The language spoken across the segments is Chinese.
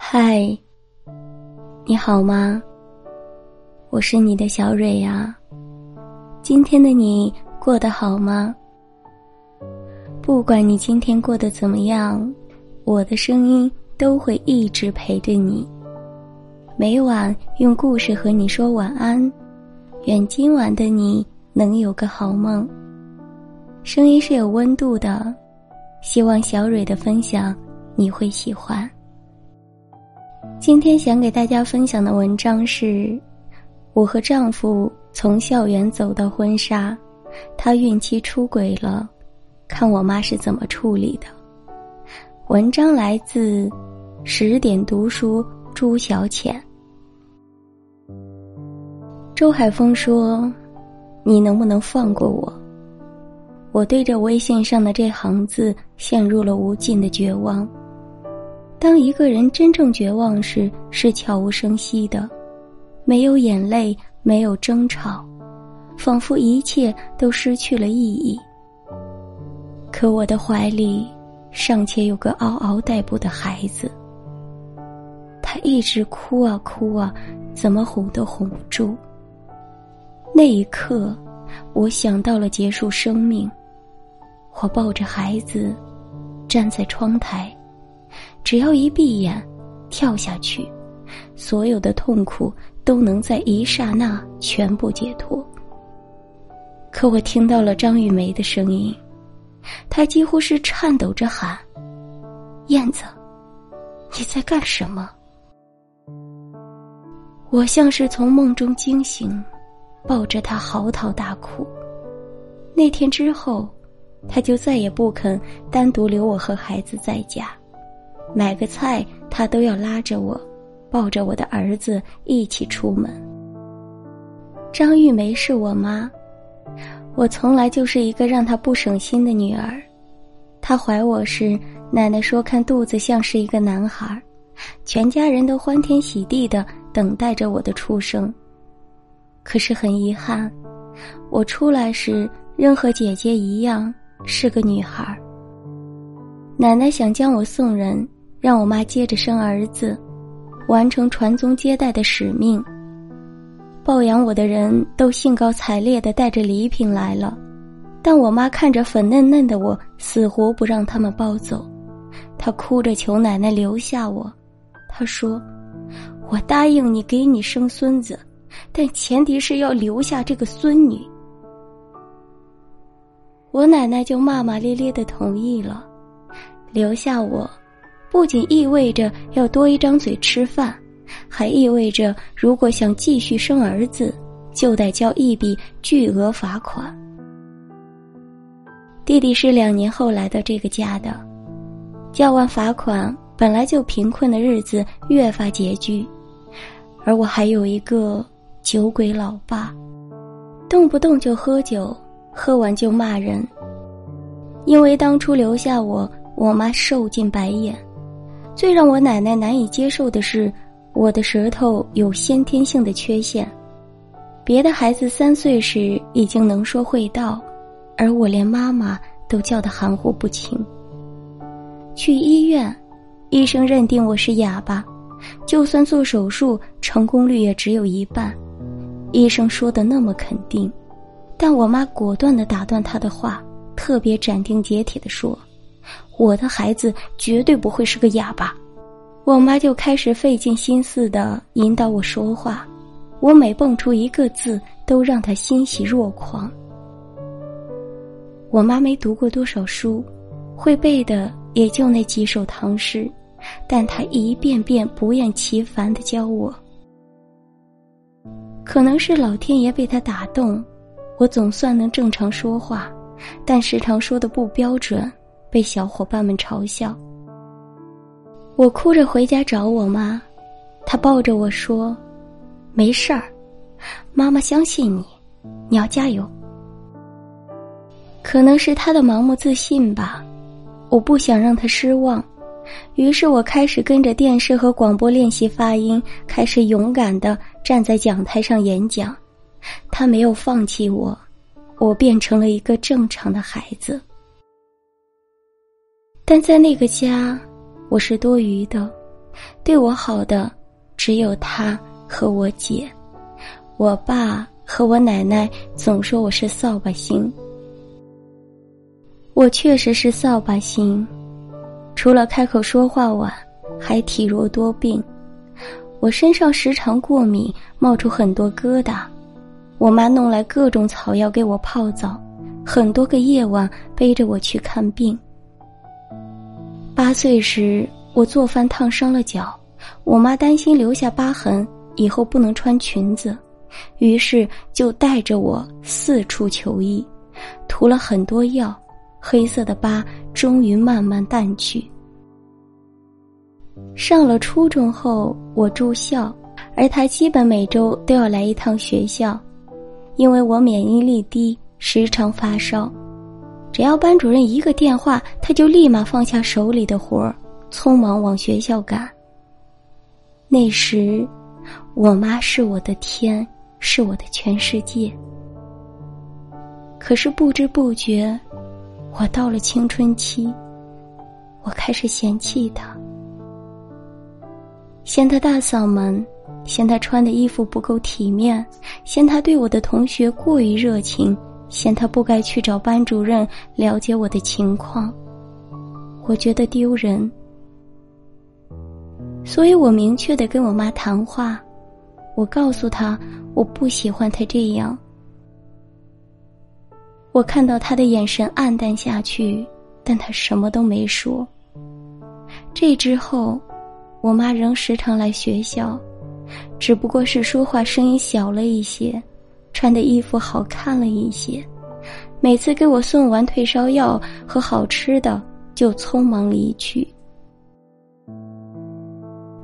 嗨，你好吗？我是你的小蕊呀。今天的你过得好吗？不管你今天过得怎么样，我的声音都会一直陪着你。每晚用故事和你说晚安，愿今晚的你能有个好梦。声音是有温度的，希望小蕊的分享你会喜欢。今天想给大家分享的文章是：我和丈夫从校园走到婚纱，他孕期出轨了，看我妈是怎么处理的。文章来自十点读书朱小浅。周海峰说：“你能不能放过我？”我对着微信上的这行字陷入了无尽的绝望。当一个人真正绝望时，是悄无声息的，没有眼泪，没有争吵，仿佛一切都失去了意义。可我的怀里尚且有个嗷嗷待哺的孩子，他一直哭啊哭啊，怎么哄都哄不住。那一刻，我想到了结束生命。我抱着孩子，站在窗台。只要一闭眼，跳下去，所有的痛苦都能在一刹那全部解脱。可我听到了张玉梅的声音，她几乎是颤抖着喊：“燕子，你在干什么？”我像是从梦中惊醒，抱着她嚎啕大哭。那天之后，她就再也不肯单独留我和孩子在家。买个菜，他都要拉着我，抱着我的儿子一起出门。张玉梅是我妈，我从来就是一个让她不省心的女儿。她怀我时，奶奶说看肚子像是一个男孩，全家人都欢天喜地的等待着我的出生。可是很遗憾，我出来时仍和姐姐一样是个女孩。奶奶想将我送人。让我妈接着生儿子，完成传宗接代的使命。抱养我的人都兴高采烈的带着礼品来了，但我妈看着粉嫩嫩的我，死活不让他们抱走。她哭着求奶奶留下我。她说：“我答应你给你生孙子，但前提是要留下这个孙女。”我奶奶就骂骂咧咧的同意了，留下我。不仅意味着要多一张嘴吃饭，还意味着如果想继续生儿子，就得交一笔巨额罚款。弟弟是两年后来到这个家的，交完罚款，本来就贫困的日子越发拮据，而我还有一个酒鬼老爸，动不动就喝酒，喝完就骂人。因为当初留下我，我妈受尽白眼。最让我奶奶难以接受的是，我的舌头有先天性的缺陷。别的孩子三岁时已经能说会道，而我连妈妈都叫得含糊不清。去医院，医生认定我是哑巴，就算做手术，成功率也只有一半。医生说的那么肯定，但我妈果断的打断他的话，特别斩钉截铁的说。我的孩子绝对不会是个哑巴，我妈就开始费尽心思的引导我说话，我每蹦出一个字，都让她欣喜若狂。我妈没读过多少书，会背的也就那几首唐诗，但她一遍遍不厌其烦的教我。可能是老天爷被她打动，我总算能正常说话，但时常说的不标准。被小伙伴们嘲笑，我哭着回家找我妈，她抱着我说：“没事儿，妈妈相信你，你要加油。”可能是他的盲目自信吧，我不想让他失望，于是我开始跟着电视和广播练习发音，开始勇敢的站在讲台上演讲。他没有放弃我，我变成了一个正常的孩子。但在那个家，我是多余的，对我好的只有他和我姐，我爸和我奶奶总说我是扫把星。我确实是扫把星，除了开口说话晚，还体弱多病。我身上时常过敏，冒出很多疙瘩。我妈弄来各种草药给我泡澡，很多个夜晚背着我去看病。八岁时，我做饭烫伤了脚，我妈担心留下疤痕以后不能穿裙子，于是就带着我四处求医，涂了很多药。黑色的疤终于慢慢淡去。上了初中后，我住校，而他基本每周都要来一趟学校，因为我免疫力低，时常发烧。只要班主任一个电话，他就立马放下手里的活儿，匆忙往学校赶。那时，我妈是我的天，是我的全世界。可是不知不觉。我到了青春期，我开始嫌弃他，嫌他大嗓门，嫌他穿的衣服不够体面，嫌他对我的同学过于热情，嫌他不该去找班主任了解我的情况。我觉得丢人，所以我明确的跟我妈谈话，我告诉她我不喜欢他这样。我看到他的眼神黯淡下去，但他什么都没说。这之后，我妈仍时常来学校，只不过是说话声音小了一些，穿的衣服好看了一些。每次给我送完退烧药和好吃的，就匆忙离去。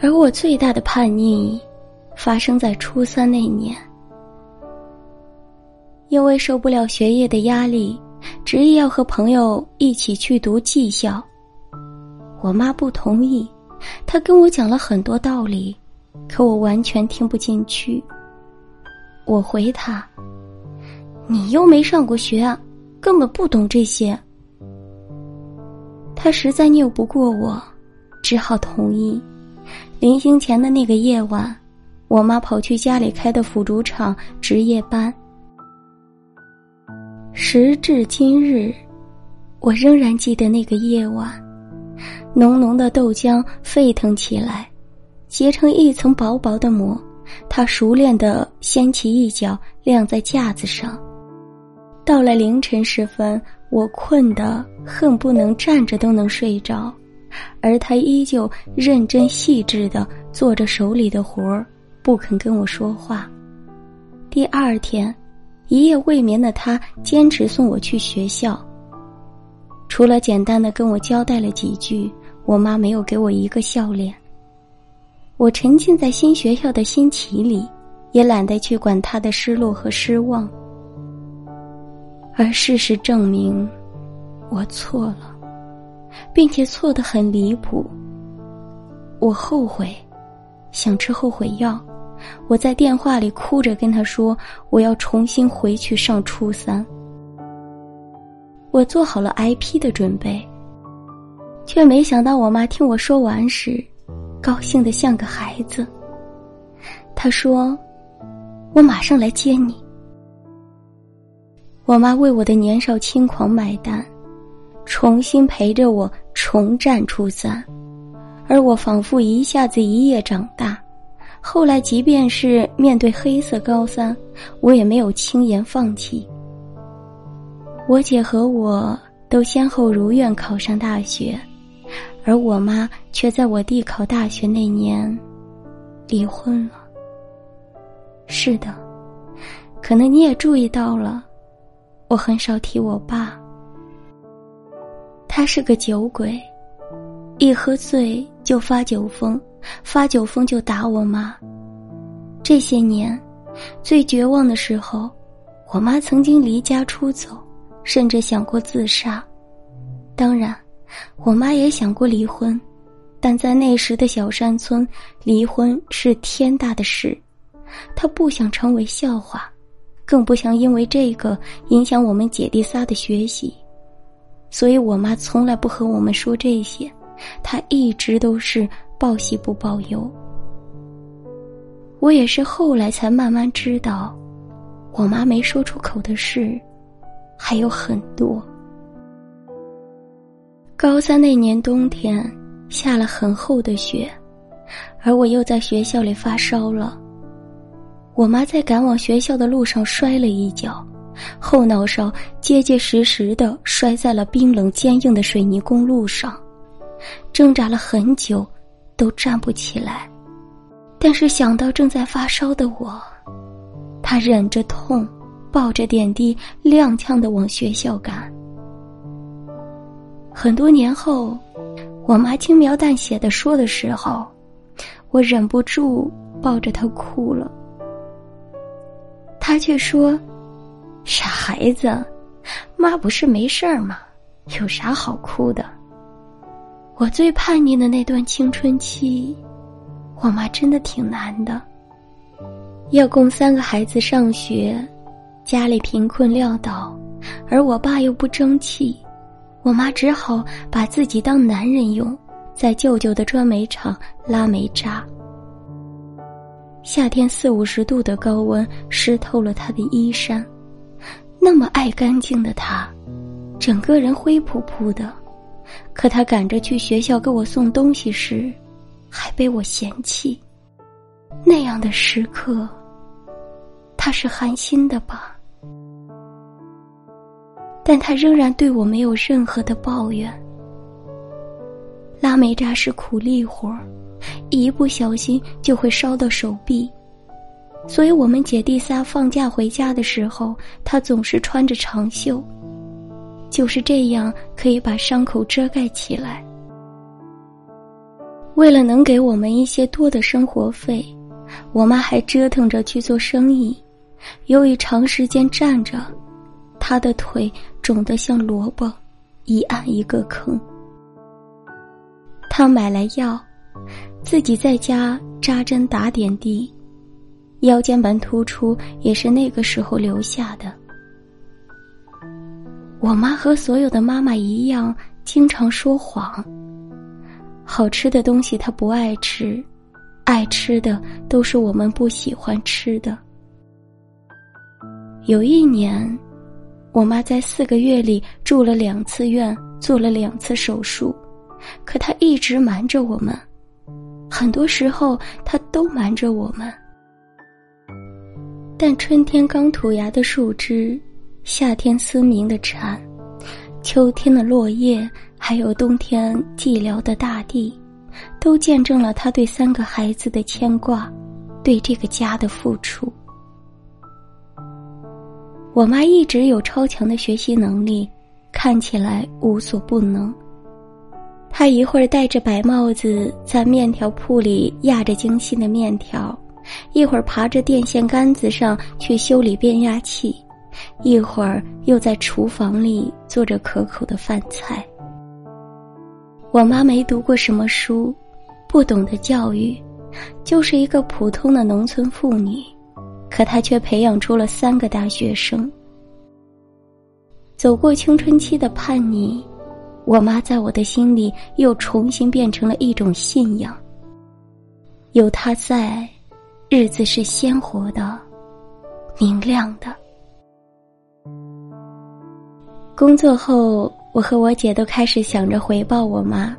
而我最大的叛逆，发生在初三那年。因为受不了学业的压力，执意要和朋友一起去读技校。我妈不同意，她跟我讲了很多道理，可我完全听不进去。我回他：“你又没上过学，根本不懂这些。”他实在拗不过我，只好同意。临行前的那个夜晚，我妈跑去家里开的腐竹厂值夜班。时至今日，我仍然记得那个夜晚，浓浓的豆浆沸腾起来，结成一层薄薄的膜。他熟练的掀起一角，晾在架子上。到了凌晨时分，我困得恨不能站着都能睡着，而他依旧认真细致的做着手里的活儿，不肯跟我说话。第二天。一夜未眠的他坚持送我去学校。除了简单的跟我交代了几句，我妈没有给我一个笑脸。我沉浸在新学校的新奇里，也懒得去管他的失落和失望。而事实证明，我错了，并且错得很离谱。我后悔，想吃后悔药。我在电话里哭着跟他说：“我要重新回去上初三。”我做好了挨批的准备，却没想到我妈听我说完时，高兴的像个孩子。他说：“我马上来接你。”我妈为我的年少轻狂买单，重新陪着我重战初三，而我仿佛一下子一夜长大。后来，即便是面对黑色高三，我也没有轻言放弃。我姐和我都先后如愿考上大学，而我妈却在我弟考大学那年离婚了。是的，可能你也注意到了，我很少提我爸。他是个酒鬼，一喝醉就发酒疯。发酒疯就打我妈。这些年，最绝望的时候，我妈曾经离家出走，甚至想过自杀。当然，我妈也想过离婚，但在那时的小山村，离婚是天大的事。她不想成为笑话，更不想因为这个影响我们姐弟仨的学习，所以我妈从来不和我们说这些。她一直都是。报喜不报忧。我也是后来才慢慢知道，我妈没说出口的事还有很多。高三那年冬天，下了很厚的雪，而我又在学校里发烧了。我妈在赶往学校的路上摔了一跤，后脑勺结结实实的摔在了冰冷坚硬的水泥公路上，挣扎了很久，都站不起来。但是想到正在发烧的我，她忍着痛，抱着点滴，踉跄的往学校赶。很多年后，我妈轻描淡写的说的时候，我忍不住抱着她哭了。她却说：“傻孩子，妈不是没事儿吗？有啥好哭的？”我最叛逆的那段青春期，我妈真的挺难的，要供三个孩子上学，家里贫困潦倒，而我爸又不争气。我妈只好把自己当男人用，在舅舅的砖煤厂拉煤渣。夏天四五十度的高温湿透了她的衣衫，那么爱干净的她，整个人灰扑扑的。可她赶着去学校给我送东西时，还被我嫌弃。那样的时刻，她是寒心的吧？但他仍然对我没有任何的抱怨。拉煤渣是苦力活儿，一不小心就会烧到手臂，所以我们姐弟仨放假回家的时候，他总是穿着长袖，就是这样可以把伤口遮盖起来。为了能给我们一些多的生活费，我妈还折腾着去做生意，由于长时间站着。他的腿肿得像萝卜，一按一个坑。他买来药，自己在家扎针打点滴，腰间盘突出也是那个时候留下的。我妈和所有的妈妈一样，经常说谎。好吃的东西她不爱吃，爱吃的都是我们不喜欢吃的。有一年。我妈在四个月里住了两次院，做了两次手术，可她一直瞒着我们。很多时候，她都瞒着我们。但春天刚吐芽的树枝，夏天嘶鸣的蝉，秋天的落叶，还有冬天寂寥的大地，都见证了她对三个孩子的牵挂，对这个家的付出。我妈一直有超强的学习能力，看起来无所不能。她一会儿戴着白帽子在面条铺里压着精细的面条，一会儿爬着电线杆子上去修理变压器，一会儿又在厨房里做着可口的饭菜。我妈没读过什么书，不懂得教育，就是一个普通的农村妇女。可他却培养出了三个大学生。走过青春期的叛逆，我妈在我的心里又重新变成了一种信仰。有她在，日子是鲜活的、明亮的。工作后，我和我姐都开始想着回报我妈。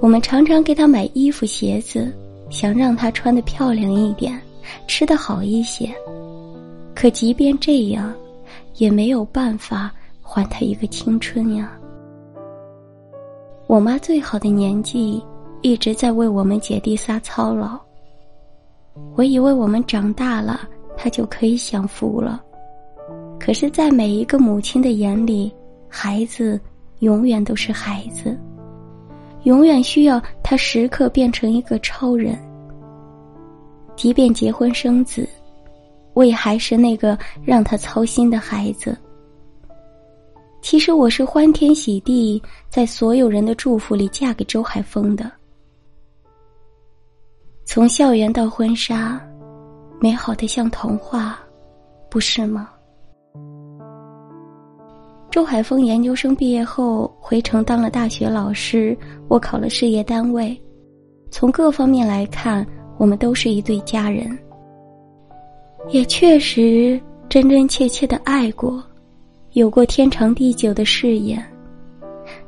我们常常给她买衣服、鞋子，想让她穿的漂亮一点。吃的好一些，可即便这样，也没有办法还他一个青春呀。我妈最好的年纪一直在为我们姐弟仨操劳。我以为我们长大了，她就可以享福了。可是，在每一个母亲的眼里，孩子永远都是孩子，永远需要他时刻变成一个超人。即便结婚生子，我也还是那个让他操心的孩子。其实我是欢天喜地，在所有人的祝福里嫁给周海峰的。从校园到婚纱，美好的像童话，不是吗？周海峰研究生毕业后回城当了大学老师，我考了事业单位。从各方面来看，我们都是一对家人，也确实真真切切的爱过，有过天长地久的誓言。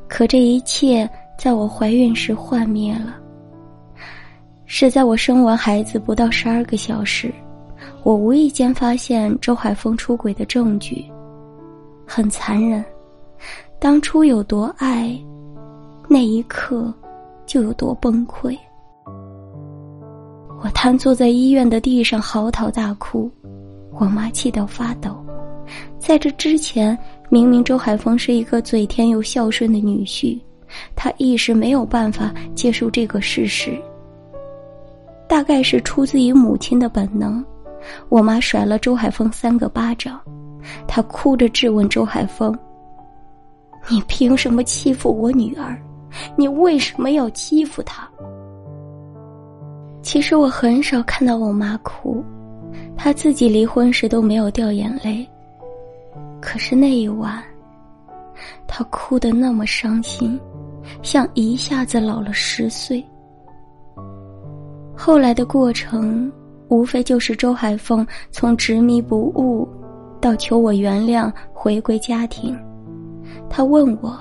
可这一切在我怀孕时幻灭了。是在我生完孩子不到十二个小时，我无意间发现周海峰出轨的证据，很残忍。当初有多爱，那一刻就有多崩溃。我瘫坐在医院的地上嚎啕大哭，我妈气到发抖。在这之前，明明周海峰是一个嘴甜又孝顺的女婿，他一时没有办法接受这个事实。大概是出自于母亲的本能，我妈甩了周海峰三个巴掌，她哭着质问周海峰：“你凭什么欺负我女儿？你为什么要欺负她？”其实我很少看到我妈哭，她自己离婚时都没有掉眼泪。可是那一晚，她哭得那么伤心，像一下子老了十岁。后来的过程，无非就是周海峰从执迷不悟，到求我原谅，回归家庭。他问我，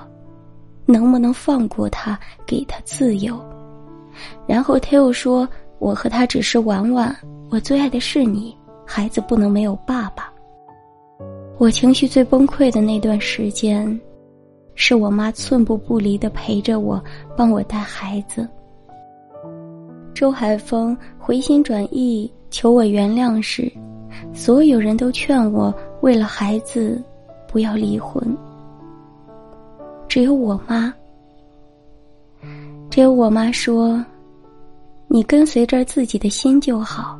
能不能放过他，给他自由。然后他又说。我和他只是玩玩，我最爱的是你，孩子不能没有爸爸。我情绪最崩溃的那段时间，是我妈寸步不离的陪着我，帮我带孩子。周海峰回心转意求我原谅时，所有人都劝我为了孩子不要离婚。只有我妈，只有我妈说。你跟随着自己的心就好，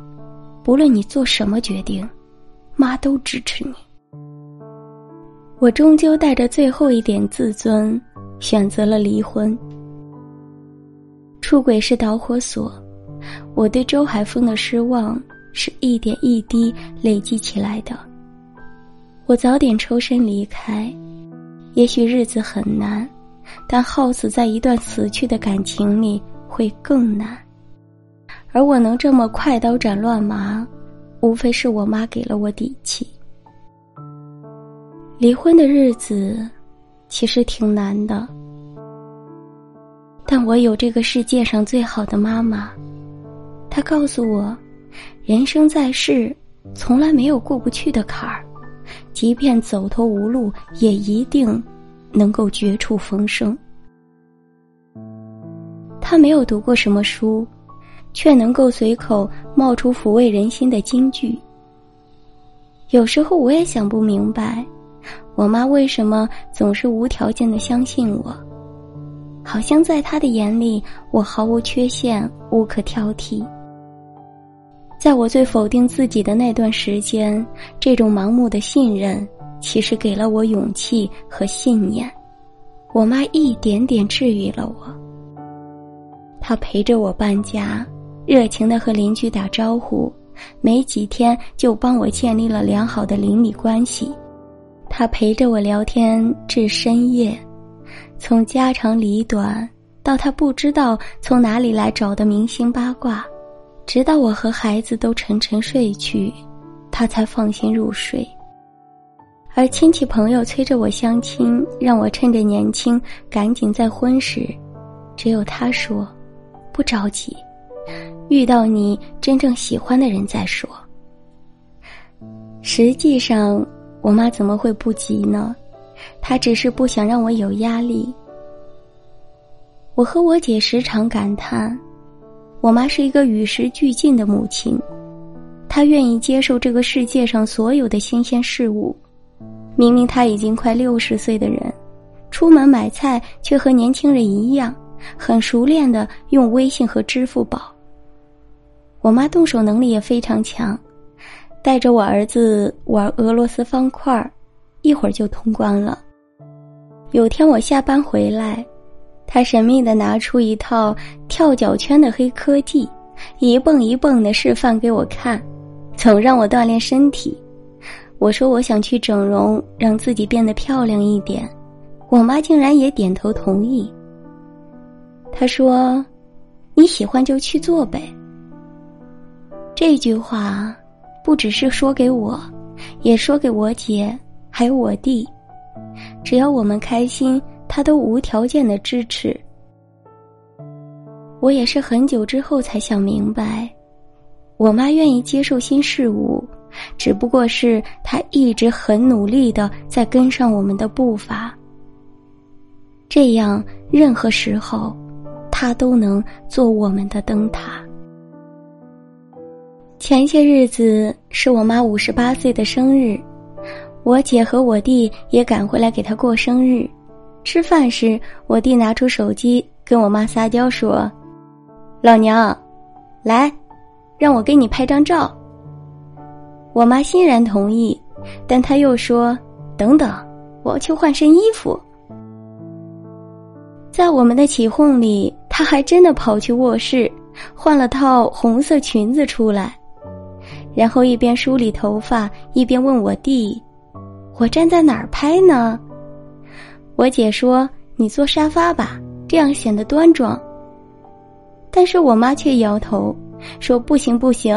不论你做什么决定，妈都支持你。我终究带着最后一点自尊，选择了离婚。出轨是导火索，我对周海峰的失望是一点一滴累积起来的。我早点抽身离开，也许日子很难，但耗死在一段死去的感情里会更难。而我能这么快刀斩乱麻，无非是我妈给了我底气。离婚的日子，其实挺难的，但我有这个世界上最好的妈妈，她告诉我，人生在世，从来没有过不去的坎儿，即便走投无路，也一定能够绝处逢生。她没有读过什么书。却能够随口冒出抚慰人心的金句。有时候我也想不明白，我妈为什么总是无条件的相信我，好像在她的眼里我毫无缺陷，无可挑剔。在我最否定自己的那段时间，这种盲目的信任其实给了我勇气和信念。我妈一点点治愈了我，她陪着我搬家。热情的和邻居打招呼，没几天就帮我建立了良好的邻里关系。他陪着我聊天至深夜，从家长里短到他不知道从哪里来找的明星八卦，直到我和孩子都沉沉睡去，他才放心入睡。而亲戚朋友催着我相亲，让我趁着年轻赶紧再婚时，只有他说：“不着急。”遇到你真正喜欢的人再说。实际上，我妈怎么会不急呢？她只是不想让我有压力。我和我姐时常感叹，我妈是一个与时俱进的母亲，她愿意接受这个世界上所有的新鲜事物。明明她已经快六十岁的人，出门买菜却和年轻人一样，很熟练的用微信和支付宝。我妈动手能力也非常强，带着我儿子玩俄罗斯方块一会儿就通关了。有天我下班回来，她神秘的拿出一套跳脚圈的黑科技，一蹦一蹦的示范给我看，总让我锻炼身体。我说我想去整容，让自己变得漂亮一点，我妈竟然也点头同意。她说。你喜欢就去做呗。”这句话不只是说给我，也说给我姐，还有我弟。只要我们开心，他都无条件的支持。我也是很久之后才想明白，我妈愿意接受新事物，只不过是她一直很努力的在跟上我们的步伐。这样，任何时候，她都能做我们的灯塔。前些日子是我妈五十八岁的生日，我姐和我弟也赶回来给她过生日。吃饭时，我弟拿出手机跟我妈撒娇说。老娘，来，让我给你拍张照。我妈欣然同意，但她又说：“等等，我要去换身衣服。”在我们的起哄里，她还真的跑去卧室换了套红色裙子出来，然后一边梳理头发，一边问我弟：“我站在哪儿拍呢？”我姐说：“你坐沙发吧，这样显得端庄。”但是我妈却摇头，说：“不行不行，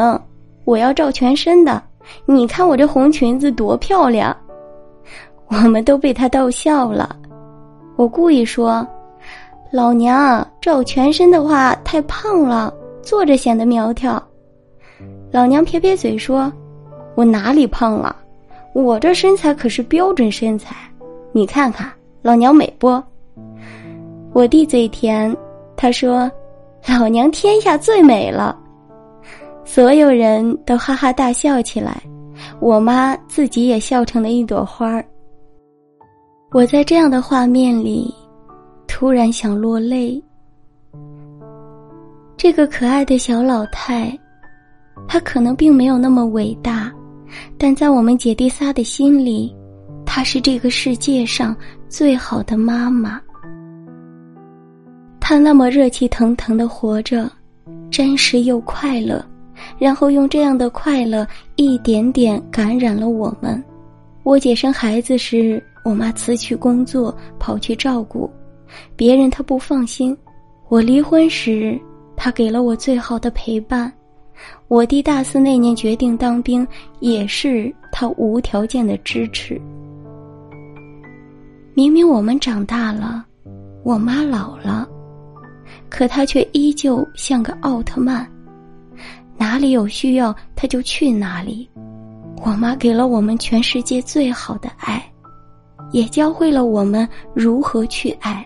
我要照全身的。你看我这红裙子多漂亮。”我们都被她逗笑了。我故意说：“老娘照全身的话太胖了，坐着显得苗条。”老娘撇撇嘴说：“我哪里胖了？我这身材可是标准身材，你看看老娘美不？”我弟嘴甜，他说。老娘天下最美了，所有人都哈哈大笑起来，我妈自己也笑成了一朵花儿。我在这样的画面里，突然想落泪。这个可爱的小老太，她可能并没有那么伟大，但在我们姐弟仨的心里，她是这个世界上最好的妈妈。他那么热气腾腾的活着，真实又快乐，然后用这样的快乐一点点感染了我们。我姐生孩子时，我妈辞去工作跑去照顾别人，她不放心；我离婚时，她给了我最好的陪伴；我弟大四那年决定当兵，也是他无条件的支持。明明我们长大了，我妈老了。可他却依旧像个奥特曼，哪里有需要他就去哪里。我妈给了我们全世界最好的爱，也教会了我们如何去爱。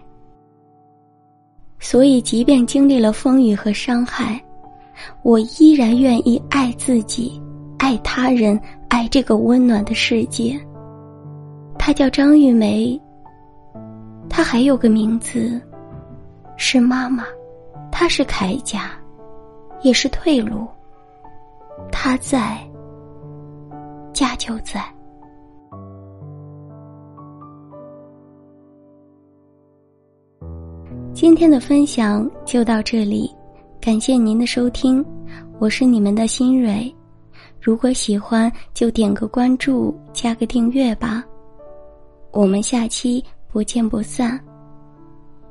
所以，即便经历了风雨和伤害，我依然愿意爱自己，爱他人，爱这个温暖的世界。她叫张玉梅，她还有个名字。是妈妈，她是铠甲，也是退路。她在，家就在。今天的分享就到这里，感谢您的收听，我是你们的新蕊。如果喜欢，就点个关注，加个订阅吧。我们下期不见不散。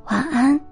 晚安。